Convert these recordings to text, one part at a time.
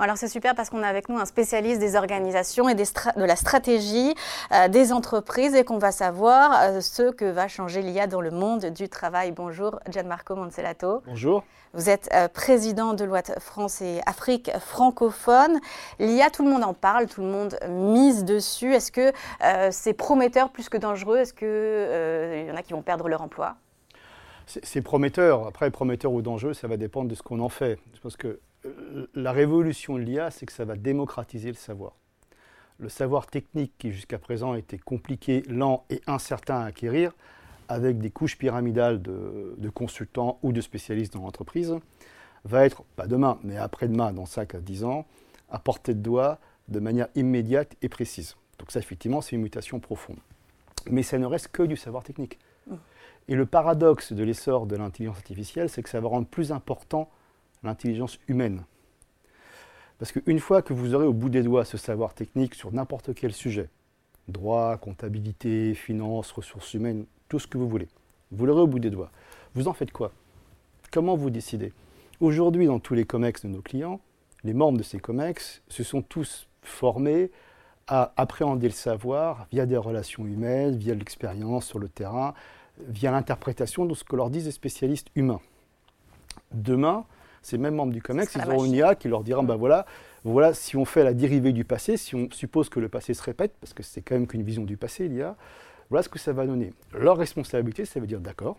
alors c'est super parce qu'on a avec nous un spécialiste des organisations et de la stratégie euh, des entreprises et qu'on va savoir euh, ce que va changer l'IA dans le monde du travail. Bonjour Gianmarco Moncellato. Bonjour. Vous êtes euh, président de l'Ouest France et Afrique francophone. L'IA, tout le monde en parle, tout le monde mise dessus. Est-ce que c'est prometteur plus que dangereux? Est-ce qu'il y en a qui vont perdre leur emploi? C'est prometteur. Après, prometteur ou dangereux, ça va dépendre de ce qu'on en fait. Je pense que la révolution de l'IA, c'est que ça va démocratiser le savoir. Le savoir technique qui jusqu'à présent était compliqué, lent et incertain à acquérir, avec des couches pyramidales de, consultants ou de spécialistes dans l'entreprise, va être, pas demain, mais après-demain, dans 5 à 10 ans, à portée de doigt de manière immédiate et précise. Donc ça, effectivement, c'est une mutation profonde. Mais ça ne reste que du savoir technique. Et le paradoxe de l'essor de l'intelligence artificielle, c'est que ça va rendre plus important l'intelligence humaine. Parce qu'une fois que vous aurez au bout des doigts ce savoir technique sur n'importe quel sujet, droit, comptabilité, finance, ressources humaines, tout ce que vous voulez, vous l'aurez au bout des doigts. Vous en faites quoi? Comment vous décidez? Aujourd'hui, dans tous les COMEX de nos clients, les membres de ces COMEX se sont tous formés à appréhender le savoir via des relations humaines, via l'expérience sur le terrain, via l'interprétation de ce que leur disent les spécialistes humains. Demain, ces mêmes membres du COMEX, ils auront une IA qui leur dira, ben voilà, voilà, si on fait la dérivée du passé, si on suppose que le passé se répète, parce que c'est quand même qu'une vision du passé, l'IA, voilà ce que ça va donner. Leur responsabilité, ça veut dire, d'accord,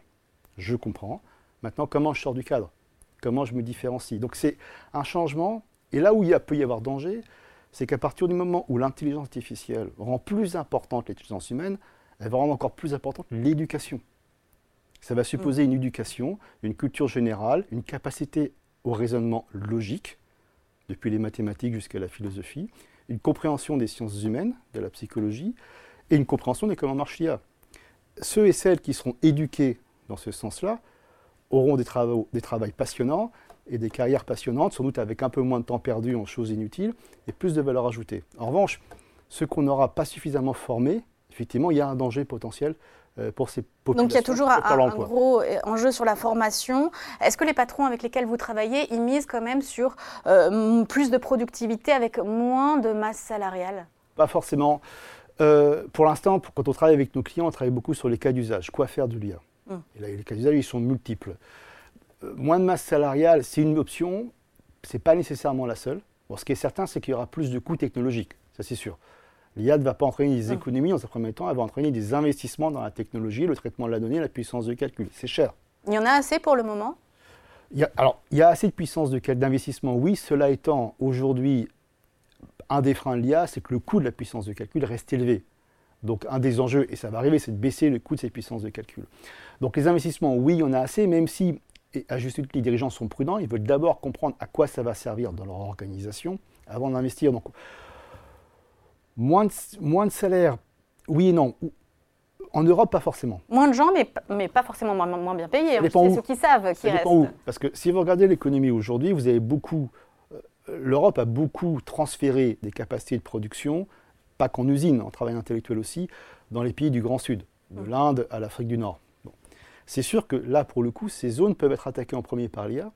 je comprends, maintenant comment je sors du cadre? Comment je me différencie? Donc c'est un changement, et là où il peut y avoir danger, c'est qu'à partir du moment où l'intelligence artificielle rend plus importante l'intelligence humaine, elle va rendre encore plus importante l'éducation. Ça va supposer mm. une éducation, une culture générale, une capacité au raisonnement logique, depuis les mathématiques jusqu'à la philosophie, une compréhension des sciences humaines, de la psychologie, et une compréhension de comment marche l'IA. Ceux et celles qui seront éduqués dans ce sens-là auront des travaux, des passionnants et des carrières passionnantes, sans doute avec un peu moins de temps perdu en choses inutiles et plus de valeur ajoutée. En revanche, ceux qu'on n'aura pas suffisamment formés, effectivement, il y a un danger potentiel euh, pour ces populations. Donc il y a toujours un, gros euh, enjeu sur la formation. Est-ce que les patrons avec lesquels vous travaillez, ils misent quand même sur euh, plus de productivité avec moins de masse salariale? Pas forcément. pour l'instant, quand on travaille avec nos clients, on travaille beaucoup sur les cas d'usage. Quoi faire de l'IA hum. Et là, les cas d'usage, ils sont multiples. moins de masse salariale, c'est une option. Ce n'est pas nécessairement la seule. Bon, ce qui est certain, c'est qu'il y aura plus de coûts technologiques. Ça, c'est sûr. L'IA ne va pas entraîner des ah. économies dans un premier temps, elle va entraîner des investissements dans la technologie, le traitement de la donnée, la puissance de calcul. C'est cher. Il y en a assez pour le moment? Il Alors, il y a assez de puissance d'investissement, oui. Cela étant, aujourd'hui, un des freins de l'IA, c'est que le coût de la puissance de calcul reste élevé. Donc, un des enjeux, et ça va arriver, c'est de baisser le coût de cette puissance de calcul. Donc, les investissements, oui, il y en a assez, même si, et à juste titre, les dirigeants sont prudents, ils veulent d'abord comprendre à quoi ça va servir dans leur organisation avant d'investir. Donc, Moins de, moins de salaire, oui et non. En Europe, pas forcément. Moins de gens, mais, mais pas forcément moins, moins bien payés. C'est ceux qui savent qui restent. Où. Parce que si vous regardez l'économie aujourd'hui, vous avez beaucoup. Euh, L'Europe a beaucoup transféré des capacités de production, pas qu'en usine, en travail intellectuel aussi, dans les pays du Grand Sud, de mm. l'Inde à l'Afrique du Nord. C'est sûr que là, pour le coup, ces zones peuvent être attaquées en premier par l'IA,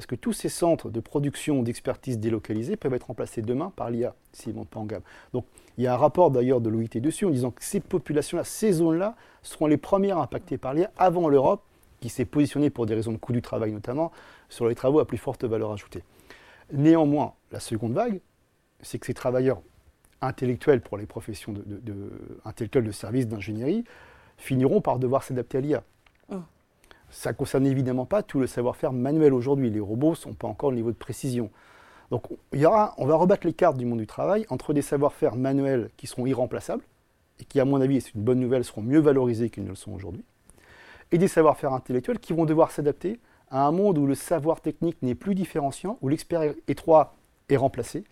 parce que tous ces centres de production, d'expertise délocalisés peuvent être remplacés demain par l'IA, s'ils ne montent pas en gamme. Donc il y a un rapport d'ailleurs de l'OIT dessus en disant que ces populations-là, ces zones-là, seront les premières impactées par l'IA avant l'Europe, qui s'est positionnée pour des raisons de coût du travail notamment, sur les travaux à plus forte valeur ajoutée. Néanmoins, la seconde vague, c'est que ces travailleurs intellectuels pour les professions de, intellectuelles de services d'ingénierie finiront par devoir s'adapter à l'IA. Ça ne concerne évidemment pas tout le savoir-faire manuel aujourd'hui. Les robots ne sont pas encore au niveau de précision. Donc il y aura, on va rebattre les cartes du monde du travail entre des savoir-faire manuels qui seront irremplaçables, et qui, à mon avis, c'est une bonne nouvelle, seront mieux valorisés qu'ils ne le sont aujourd'hui, et des savoir-faire intellectuels qui vont devoir s'adapter à un monde où le savoir technique n'est plus différenciant, où l'expert étroit est remplacé,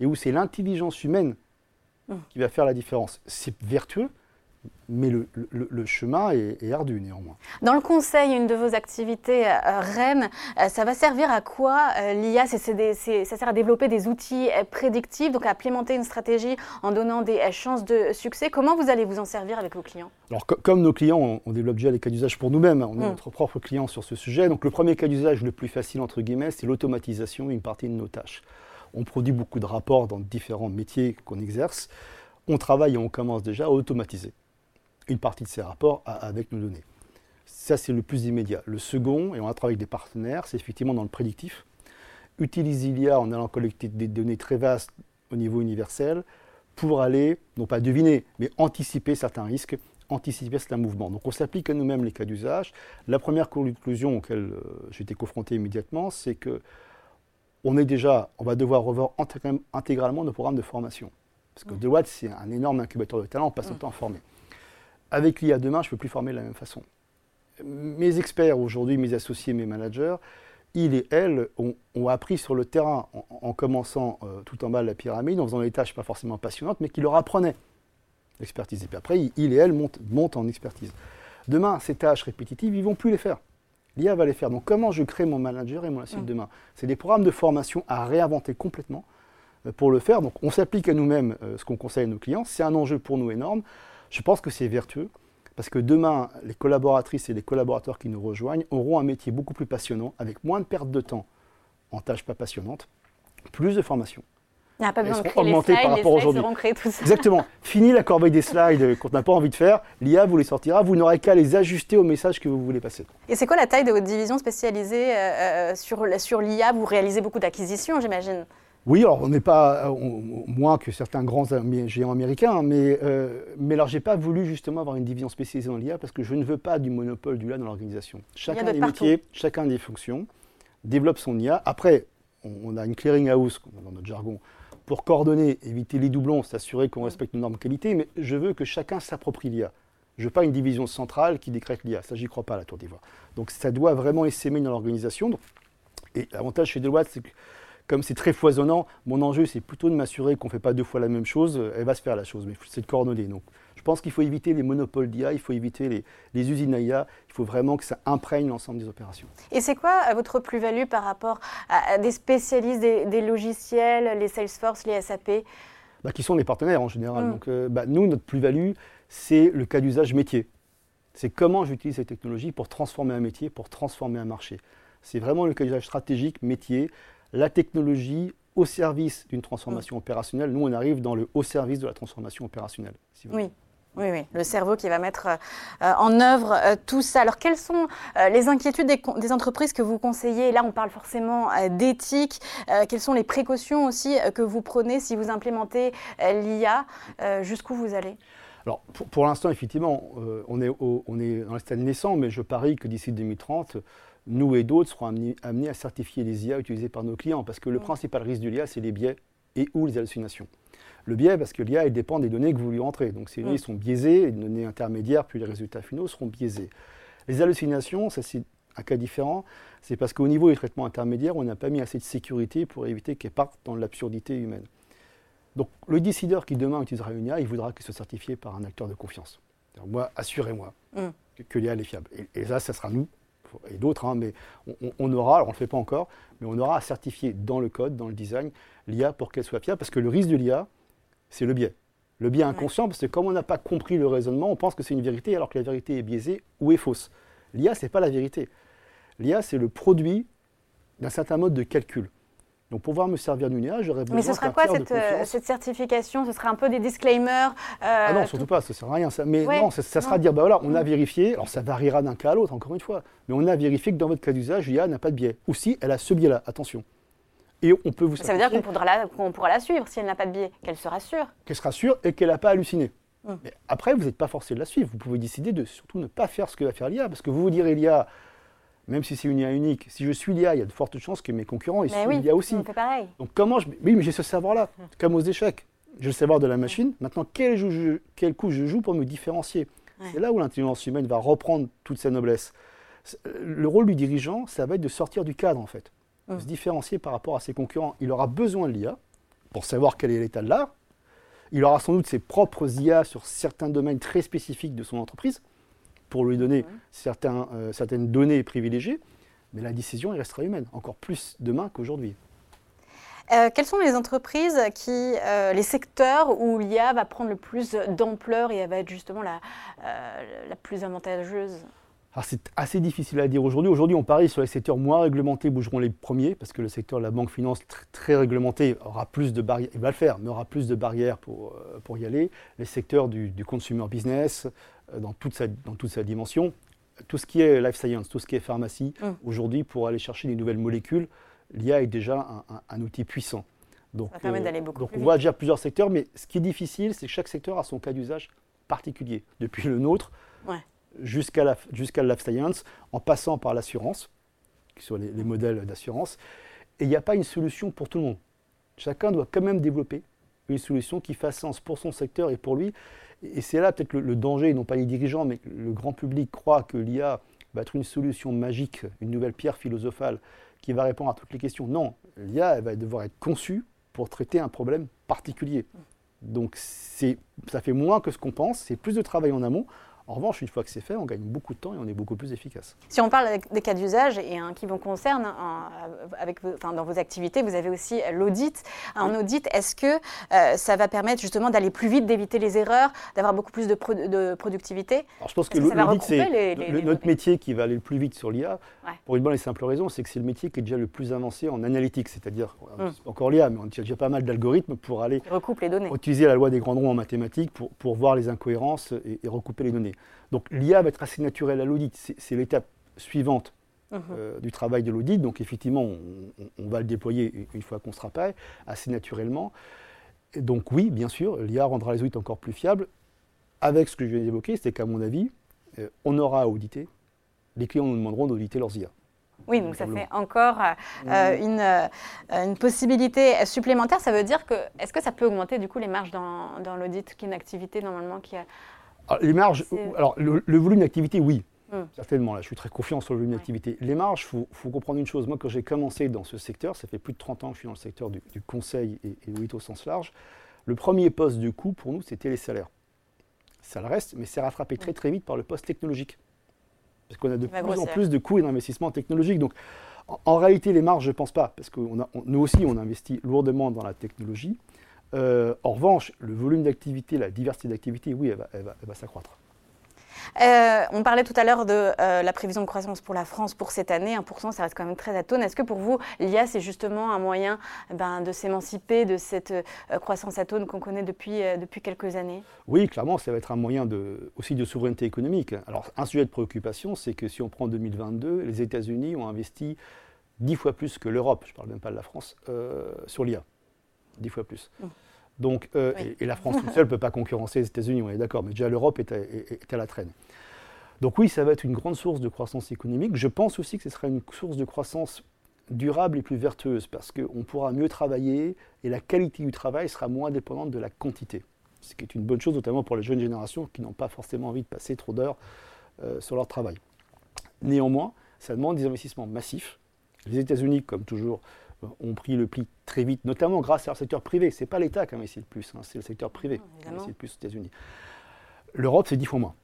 et où c'est l'intelligence humaine mmh. qui va faire la différence. C'est vertueux, mais le, chemin est, ardu néanmoins. Dans le conseil, une de vos activités, euh, Rennes, euh, ça va servir à quoi euh, l'IA? Ça sert à développer des outils prédictifs, donc à implémenter une stratégie en donnant des chances de succès. Comment vous allez vous en servir avec vos clients? Alors, comme nos clients, on, développe déjà les cas d'usage pour nous-mêmes. On est hmm. notre propre client sur ce sujet. Donc, le premier cas d'usage le plus facile, entre guillemets, c'est l'automatisation d'une partie de nos tâches. on produit beaucoup de rapports dans différents métiers qu'on exerce. On travaille et on commence déjà à automatiser une partie de ces rapports avec nos données. Ça, c'est le plus immédiat. Le second, et on a travaillé avec des partenaires, c'est effectivement dans le prédictif. Utiliser l'IA en allant collecter des données très vastes au niveau universel pour aller, non pas deviner, mais anticiper certains risques, anticiper certains mouvements. Donc on s'applique à nous-mêmes les cas d'usage. La première conclusion auquel euh, j'ai été confronté immédiatement, c'est que on est déjà, on va devoir revoir intégralement nos programmes de formation. Parce que Deloitte, c'est un énorme incubateur de talent, on passe son temps à former. Avec l'IA demain, je ne peux plus former de la même façon. Mes experts aujourd'hui, mes associés, mes managers, ils et elles ont, appris sur le terrain en, commençant euh, tout en bas de la pyramide, en faisant des tâches pas forcément passionnantes, mais qui leur apprenaient l'expertise. Et puis après, ils et elles montent, montent, en expertise. Demain, ces tâches répétitives, ils ne vont plus les faire. L'IA va les faire. Donc comment je crée mon manager et mon mmh. demain? C'est des programmes de formation à réinventer complètement euh, pour le faire. Donc on s'applique à nous-mêmes euh, ce qu'on conseille à nos clients. C'est un enjeu pour nous énorme. Je pense que c'est vertueux. Parce que demain, les collaboratrices et les collaborateurs qui nous rejoignent auront un métier beaucoup plus passionnant, avec moins de perte de temps en tâches pas passionnantes, plus de formation. Il n'y a pas besoin de créer les slides, par rapport aujourd'hui. Exactement. Fini la corbeille des slides qu'on n'a pas envie de faire. L'IA vous les sortira. Vous n'aurez qu'à les ajuster au message que vous voulez passer. Et c'est quoi la taille de votre division spécialisée euh, euh, sur, sur l'IA Vous réalisez beaucoup d'acquisitions, j'imagine oui, alors on n'est pas moins que certains grands géants américains, mais, euh, mais alors j'ai pas voulu justement avoir une division spécialisée dans l'IA parce que je ne veux pas du monopole du IA dans l'organisation. Chacun des métiers, chacun des fonctions développe son IA. Après, on, a une clearing house dans notre jargon pour coordonner, éviter les doublons, s'assurer qu'on respecte nos normes qualité, mais je veux que chacun s'approprie l'IA. Je veux pas une division centrale qui décrète l'IA. Ça, j'y crois pas à la Tour d'Ivoire. Donc ça doit vraiment essaimer dans l'organisation. Et l'avantage chez Deloitte, c'est que comme c'est très foisonnant, mon enjeu, c'est plutôt de m'assurer qu'on ne fait pas deux fois la même chose. Elle va se faire la chose, mais c'est de coordonner. Donc, je pense qu'il faut éviter les monopoles d'IA, il faut éviter les, usines à IA, il faut vraiment que ça imprègne l'ensemble des opérations. Et c'est quoi euh, votre plus-value par rapport à des spécialistes des, logiciels, les Salesforce, les SAP bah, Qui sont des partenaires en général. Mm. Donc, euh, bah, nous, notre plus-value, c'est le cas d'usage métier. C'est comment j'utilise ces technologies pour transformer un métier, pour transformer un marché. C'est vraiment le cas d'usage stratégique, métier la technologie au service d'une transformation opérationnelle. Nous, on arrive dans le haut service de la transformation opérationnelle. oui. Oui, oui, le cerveau qui va mettre euh, en œuvre euh, tout ça. Alors, quelles sont euh, les inquiétudes des, entreprises que vous conseillez? Là, on parle forcément d'éthique. quelles sont les précautions aussi que vous prenez si vous implémentez l'IA Jusqu'où vous allez? Alors, pour, l'instant, effectivement, on, est on est dans le stade naissant, mais je parie que d'ici 2030, nous et d'autres serons amenés, à certifier les IA utilisées par nos clients, parce que le principal risque de l'IA, c'est les biais et ou les hallucinations. Le biais, parce que l'IA dépend des données que vous lui rentrez. Donc ces données sont biaisées, les données intermédiaires, puis les résultats finaux seront biaisés. Les hallucinations, ça c'est un cas différent, c'est parce qu'au niveau des traitements intermédiaires, on n'a pas mis assez de sécurité pour éviter qu'elle parte dans l'absurdité humaine. Donc le décideur qui demain utilisera une IA, il voudra qu'il soit certifié par un acteur de confiance. Moi, assurez-moi mm. que, l'IA est fiable. Et, et là, ça sera nous et d'autres, hein, mais on, aura, alors on ne le fait pas encore, mais on aura à certifier dans le code, dans le design, l'IA pour qu'elle soit fiable, parce que le risque de l'IA, c'est le biais. Le biais inconscient, parce que comme on n'a pas compris le raisonnement, on pense que c'est une vérité, alors que la vérité est biaisée ou est fausse. L'IA, ce n'est pas la vérité. L'IA, c'est le produit d'un certain mode de calcul. Donc pour pouvoir me servir d'une IA, j'aurais besoin Mais ce sera quoi cette, euh, cette, certification? Ce sera un peu des disclaimers euh, Ah non, surtout pas, ça ne sert à rien. Ça. Mais non, ça, sera dire, bah voilà, on a mm. vérifié, alors ça variera d'un cas à l'autre, encore une fois, mais on a vérifié que dans votre cas d'usage, l'IA n'a pas de biais. Ou si elle a ce biais-là, attention. Et on peut vous Ça veut dire qu'on pourra, la, pourra la suivre si elle n'a pas de biais, qu'elle sera sûre. Qu'elle sera sûre et qu'elle n'a pas halluciné. Mm. Mais après, vous n'êtes pas forcé de la suivre. Vous pouvez décider de surtout ne pas faire ce que va faire l'IA, parce que vous vous direz l'IA même si c'est une IA unique, si je suis l'IA, il y a de fortes chances que mes concurrents ils soient l'IA aussi. pareil. Donc comment je... Oui, mais j'ai ce savoir-là, comme aux échecs. J'ai le savoir de la machine. Maintenant, quel, coup je joue pour me différencier C'est là où l'intelligence humaine va reprendre toute sa noblesse. Le rôle du dirigeant, ça va être de sortir du cadre, en fait. De hum. se différencier par rapport à ses concurrents. Il aura besoin de l'IA pour savoir quel est l'état de l'art. Il aura sans doute ses propres IA sur certains domaines très spécifiques de son entreprise pour lui donner certains, euh, certaines données privilégiées, mais la décision restera humaine, encore plus demain qu'aujourd'hui. Euh, quelles sont les entreprises qui, euh, les secteurs où l'IA va prendre le plus d'ampleur et elle va être justement la, la plus avantageuse? C'est assez difficile à dire aujourd'hui. Aujourd'hui, on parie sur les secteurs moins réglementés bougeront les premiers, parce que le secteur de la banque finance très, réglementé aura plus de barrières, il va le faire, mais aura plus de barrières pour, euh, pour y aller. Les secteurs du, consumer business, euh, dans toute, sa, dans toute sa dimension, tout ce qui est life science, tout ce qui est pharmacie, mm. aujourd'hui, pour aller chercher des nouvelles molécules, l'IA est déjà un, outil puissant. Donc, Ça permet d'aller beaucoup donc on voit déjà plusieurs secteurs, mais ce qui est difficile, c'est que chaque secteur a son cas d'usage particulier. Depuis le nôtre, jusqu'à la, jusqu'à life science, en passant par l'assurance, sur les, les modèles d'assurance. Et il n'y a pas une solution pour tout le monde. Chacun doit quand même développer une solution qui fasse sens pour son secteur et pour lui. Et c'est là peut-être le, danger, non pas les dirigeants, mais le grand public croit que l'IA va être une solution magique, une nouvelle pierre philosophale qui va répondre à toutes les questions. Non, l'IA va devoir être conçue pour traiter un problème particulier. Donc ça fait moins que ce qu'on pense, c'est plus de travail en amont. En revanche, une fois que c'est fait, on gagne beaucoup de temps et on est beaucoup plus efficace. Si on parle des cas d'usage et hein, qui vous concernent, hein, avec, dans vos activités, vous avez aussi l'audit. Un audit, est-ce que euh, ça va permettre justement d'aller plus vite, d'éviter les erreurs, d'avoir beaucoup plus de, productivité? Alors, Je pense que, l'audit, c'est notre métier qui va aller le plus vite sur l'IA, pour une bonne et simple raison, c'est que c'est le métier qui est déjà le plus avancé en analytique, c'est-à-dire, hum. encore l'IA, mais on a déjà pas mal d'algorithmes pour aller les données. utiliser la loi des grands ronds en mathématiques pour, pour voir les incohérences et recouper les données. Donc l'IA va être assez naturelle à l'audit. C'est l'étape suivante mhm. euh, du travail de l'audit. Donc effectivement, on, va le déployer une fois qu'on sera prêt, assez naturellement. donc oui, bien sûr, l'IA rendra les audits encore plus fiables. Avec ce que je viens d'évoquer, c'est qu'à mon avis, euh, on aura à auditer. Les clients nous demanderont d'auditer leurs IA. Oui, donc ça fait encore euh, une, une, possibilité supplémentaire. Ça veut dire que, est-ce que ça peut augmenter du coup les marges dans, dans l'audit, qui est une activité normalement qui a alors, les marges, alors le, volume d'activité, oui, hum. certainement. Là, je suis très confiant sur le volume d'activité. Les marges, il faut, comprendre une chose. Moi, quand j'ai commencé dans ce secteur, ça fait plus de 30 ans que je suis dans le secteur du, conseil et, et au sens large, le premier poste de coût pour nous, c'était les salaires. Ça le reste, mais c'est rattrapé très très vite par le poste technologique. Parce qu'on a de plus en plus de coûts et d'investissements technologiques. Donc, en, réalité, les marges, je ne pense pas, parce que nous aussi, on investit lourdement dans la technologie. Euh, en revanche, le volume d'activité, la diversité d'activité, oui, elle va, s'accroître. Euh, on parlait tout à l'heure de euh, la prévision de croissance pour la France pour cette année. 1%, ça reste quand même très atone. Est-ce que pour vous, l'IA, c'est justement un moyen ben, de s'émanciper de cette croissance atone qu'on connaît depuis, depuis quelques années? Oui, clairement, ça va être un moyen aussi de souveraineté économique. Alors, un sujet de préoccupation, c'est que si on prend 2022, les États-Unis ont investi dix fois plus que l'Europe, je ne parle même pas de la France, sur l'IA dix fois plus. Mmh. Donc, euh, et, la France toute seule ne peut pas concurrencer les États-Unis, on est d'accord, mais déjà l'Europe est, à la traîne. Donc oui, ça va être une grande source de croissance économique. Je pense aussi que ce sera une source de croissance durable et plus vertueuse, parce qu'on pourra mieux travailler et la qualité du travail sera moins dépendante de la quantité. Ce qui est une bonne chose, notamment pour les jeunes générations qui n'ont pas forcément envie de passer trop d'heures euh, sur leur travail. Néanmoins, ça demande des investissements massifs. Les États-Unis, comme toujours, ont pris le pli très vite, notamment grâce à leur secteur privé. Ce n'est pas l'État qui a investi le plus, hein, c'est le secteur privé qui le plus aux États-Unis. L'Europe, c'est dix fois moins.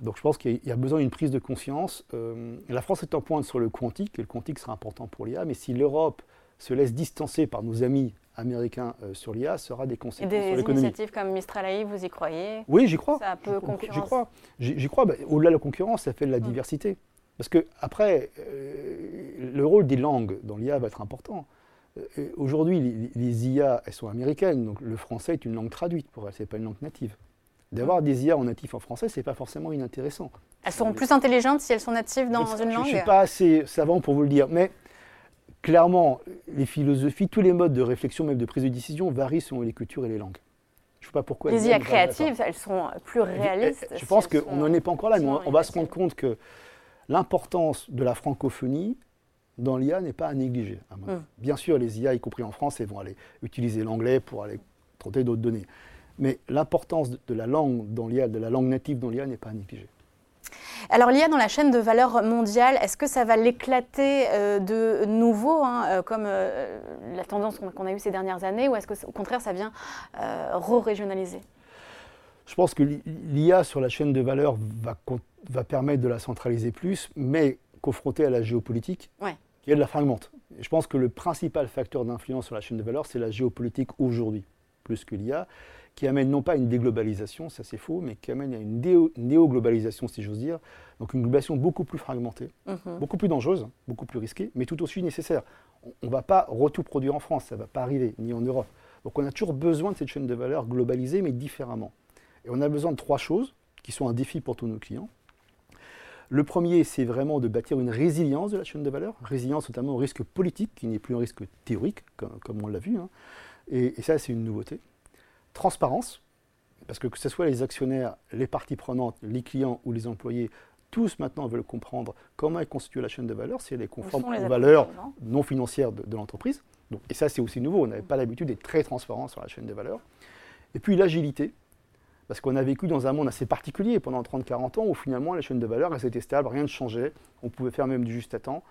Donc je pense qu'il y a besoin d'une prise de conscience. Euh, la France est en pointe sur le quantique, et le quantique sera important pour l'IA, mais si l'Europe se laisse distancer par nos amis américains euh, sur l'IA, ça aura des conséquences sur l'économie. Des initiatives comme Mistral AI, vous y croyez? Oui, j'y crois. Ça peut J'y crois. J'y crois. Bah, au-delà de la concurrence, ça fait de la diversité. Parce que après, euh, le rôle des langues dans l'IA va être important. Euh, aujourd'hui, les, IA, elles sont américaines, donc le français est une langue traduite pour elles, ce n'est pas une langue native. D'avoir des IA en natif en français, ce n'est pas forcément inintéressant. Elles seront plus intelligentes si elles sont natives dans une langue Je ne suis pas assez savant pour vous le dire, mais clairement, les philosophies, tous les modes de réflexion, même de prise de décision, varient selon les cultures et les langues. Je ne sais pas pourquoi. Les IA créatives, elles sont plus réalistes. Je, pense qu'on n'en est pas encore là, mais on va se rendre compte que l'importance de la francophonie dans l'IA n'est pas à négliger. Hmm. Bien sûr, les IA, y compris en France, vont aller utiliser l'anglais pour aller traiter d'autres données. Mais l'importance de la langue dans l'IA, de la langue native dans l'IA n'est pas à négliger. Alors l'IA dans la chaîne de valeur mondiale, est-ce que ça va l'éclater euh, de nouveau, hein, euh, comme euh, la tendance qu'on a eue ces dernières années, ou est-ce qu'au contraire ça vient re-régionaliser? Je pense que l'IA sur la chaîne de valeur va, va, permettre de la centraliser plus, mais confrontée à la géopolitique, qui est de la fragmente. je pense que le principal facteur d'influence sur la chaîne de valeur, c'est la géopolitique aujourd'hui, plus que l'IA, qui amène non pas à une déglobalisation, ça c'est faux, mais qui amène à une néo-globalisation, si j'ose dire. Donc une globalisation beaucoup plus fragmentée, mhm. beaucoup plus dangereuse, beaucoup plus risquée, mais tout aussi nécessaire. On ne va pas tout produire en France, ça ne va pas arriver, ni en Europe. Donc on a toujours besoin de cette chaîne de valeur globalisée, mais différemment. Et on a besoin de trois choses qui sont un défi pour tous nos clients. Le premier, c'est vraiment de bâtir une résilience de la chaîne de valeur, résilience notamment au risque politique, qui n'est plus un risque théorique, comme, on l'a vu. Hein. Et, ça, c'est une nouveauté. Transparence, parce que que ce soit les actionnaires, les parties prenantes, les clients ou les employés, tous maintenant veulent comprendre comment est constituée la chaîne de valeur, si elle est conforme aux valeurs non? financières de, l'entreprise. et ça, c'est aussi nouveau. On n'avait pas l'habitude d'être très transparent sur la chaîne de valeur. Et puis l'agilité, parce qu'on a vécu dans un monde assez particulier pendant 30-40 ans où finalement la chaîne de valeur, elle était stable, rien ne changeait, on pouvait faire même du juste à temps.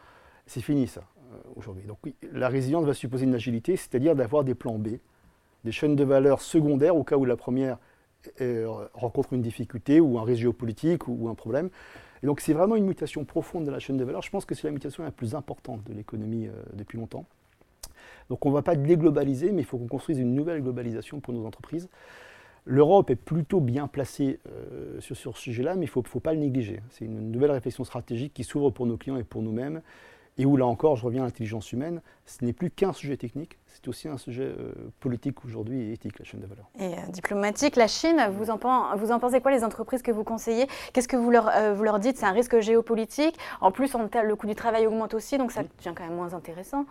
C'est fini ça euh, aujourd'hui. Donc oui, la résilience va supposer une agilité, c'est-à-dire d'avoir des plans B, des chaînes de valeur secondaires au cas où la première euh, rencontre une difficulté ou un risque géopolitique ou, un problème. Et donc c'est vraiment une mutation profonde de la chaîne de valeur. Je pense que c'est la mutation la plus importante de l'économie euh, depuis longtemps. Donc on ne va pas déglobaliser, mais il faut qu'on construise une nouvelle globalisation pour nos entreprises. L'Europe est plutôt bien placée euh, sur, ce sujet-là, mais il ne faut, pas le négliger. C'est une nouvelle réflexion stratégique qui s'ouvre pour nos clients et pour nous-mêmes, et où là encore, je reviens à l'intelligence humaine, ce n'est plus qu'un sujet technique, c'est aussi un sujet euh, politique aujourd'hui et éthique, la chaîne de valeur. Et euh, diplomatique, la Chine, vous en, vous en, pensez quoi les entreprises que vous conseillez? Qu'est-ce que vous leur, vous leur dites? C'est un risque géopolitique? En plus, le coût du travail augmente aussi, donc ça devient quand même moins intéressant.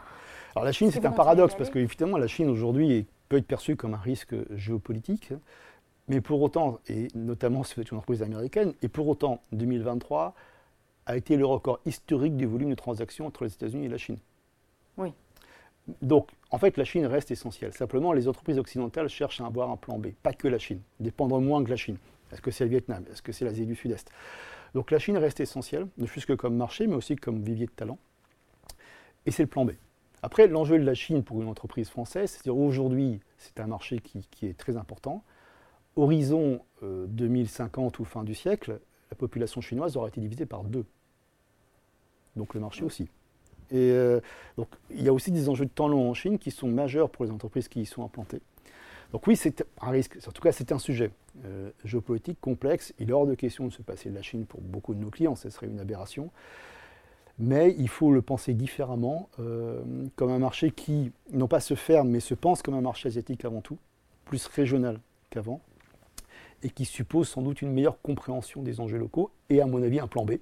Alors la Chine, c'est un paradoxe, parce qu'évidemment, la Chine aujourd'hui peut être perçue comme un risque géopolitique. Mais pour autant, et notamment si c'est une entreprise américaine, et pour autant, 2023 a été le record historique du volume de transactions entre les États-Unis et la Chine. Oui. Donc, en fait, la Chine reste essentielle. Simplement, les entreprises occidentales cherchent à avoir un plan B, pas que la Chine, dépendre moins que la Chine. Est-ce que c'est le Vietnam? Est-ce que c'est l'Asie du Sud-Est? Donc la Chine reste essentielle, ne fût-ce que comme marché, mais aussi comme vivier de talent. Et c'est le plan B. Après, l'enjeu de la Chine pour une entreprise française, c'est-à-dire aujourd'hui, c'est un marché qui, est très important. Horizon 2050 euh, ou fin du siècle, la population chinoise aura été divisée par deux. Donc le marché aussi. Et euh, donc il y a aussi des enjeux de temps long en Chine qui sont majeurs pour les entreprises qui y sont implantées. Donc oui, c'est un risque, en tout cas c'est un sujet euh, géopolitique complexe. Il est hors de question de se passer de la Chine pour beaucoup de nos clients, ce serait une aberration. Mais il faut le penser différemment, comme un marché qui, non pas se ferme, mais se pense comme un marché asiatique avant tout, plus régional qu'avant, et qui suppose sans doute une meilleure compréhension des enjeux locaux et à mon avis un plan B.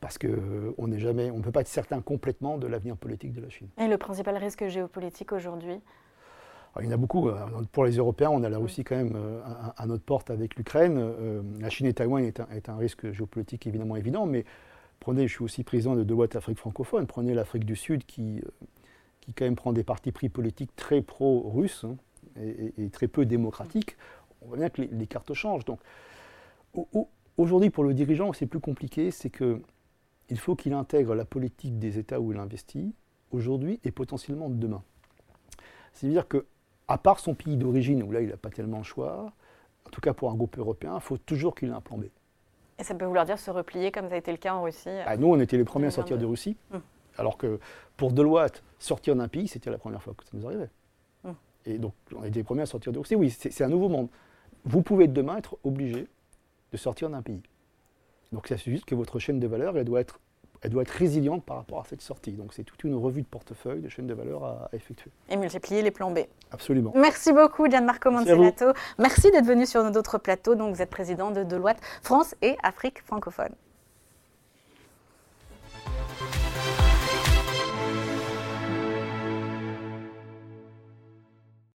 Parce qu'on euh, on ne peut pas être certain complètement de l'avenir politique de la Chine. Et le principal risque géopolitique aujourd'hui? Il y en a beaucoup. Euh, pour les Européens, on a la Russie quand même euh, à, notre porte avec l'Ukraine. La Chine et Taïwan est un, est un, risque géopolitique évidemment évident, mais prenez, je suis aussi président de Deloitte Afrique francophone, prenez l'Afrique du Sud qui, qui quand même prend des partis pris politiques très pro-russes hein, et, et, très peu démocratiques on voit bien que les, cartes changent. Donc, aujourd'hui, pour le dirigeant, c'est plus compliqué, c'est qu'il faut qu'il intègre la politique des États où il investit, aujourd'hui et potentiellement demain. C'est-à-dire que, à part son pays d'origine, où là, il n'a pas tellement le choix, en tout cas pour un groupe européen, il faut toujours qu'il ait un plan B. Et ça peut vouloir dire se replier comme ça a été le cas en Russie ah, Nous, on était les premiers à sortir de Russie. Hum. Alors que pour Deloitte, sortir d'un pays, c'était la première fois que ça nous arrivait. Hum. Et donc, on était les premiers à sortir de Russie. Oui, c'est un nouveau monde vous pouvez demain être obligé de sortir d'un pays. Donc c'est juste que votre chaîne de valeur, elle doit être, elle doit être résiliente par rapport à cette sortie. Donc c'est toute une revue de portefeuille de chaîne de valeur à, effectuer. Et multiplier les plans B. Absolument. Merci beaucoup Gianmarco Monserrato. Merci, Merci d'être venu sur notre plateau. Donc vous êtes président de Deloitte France et Afrique francophone.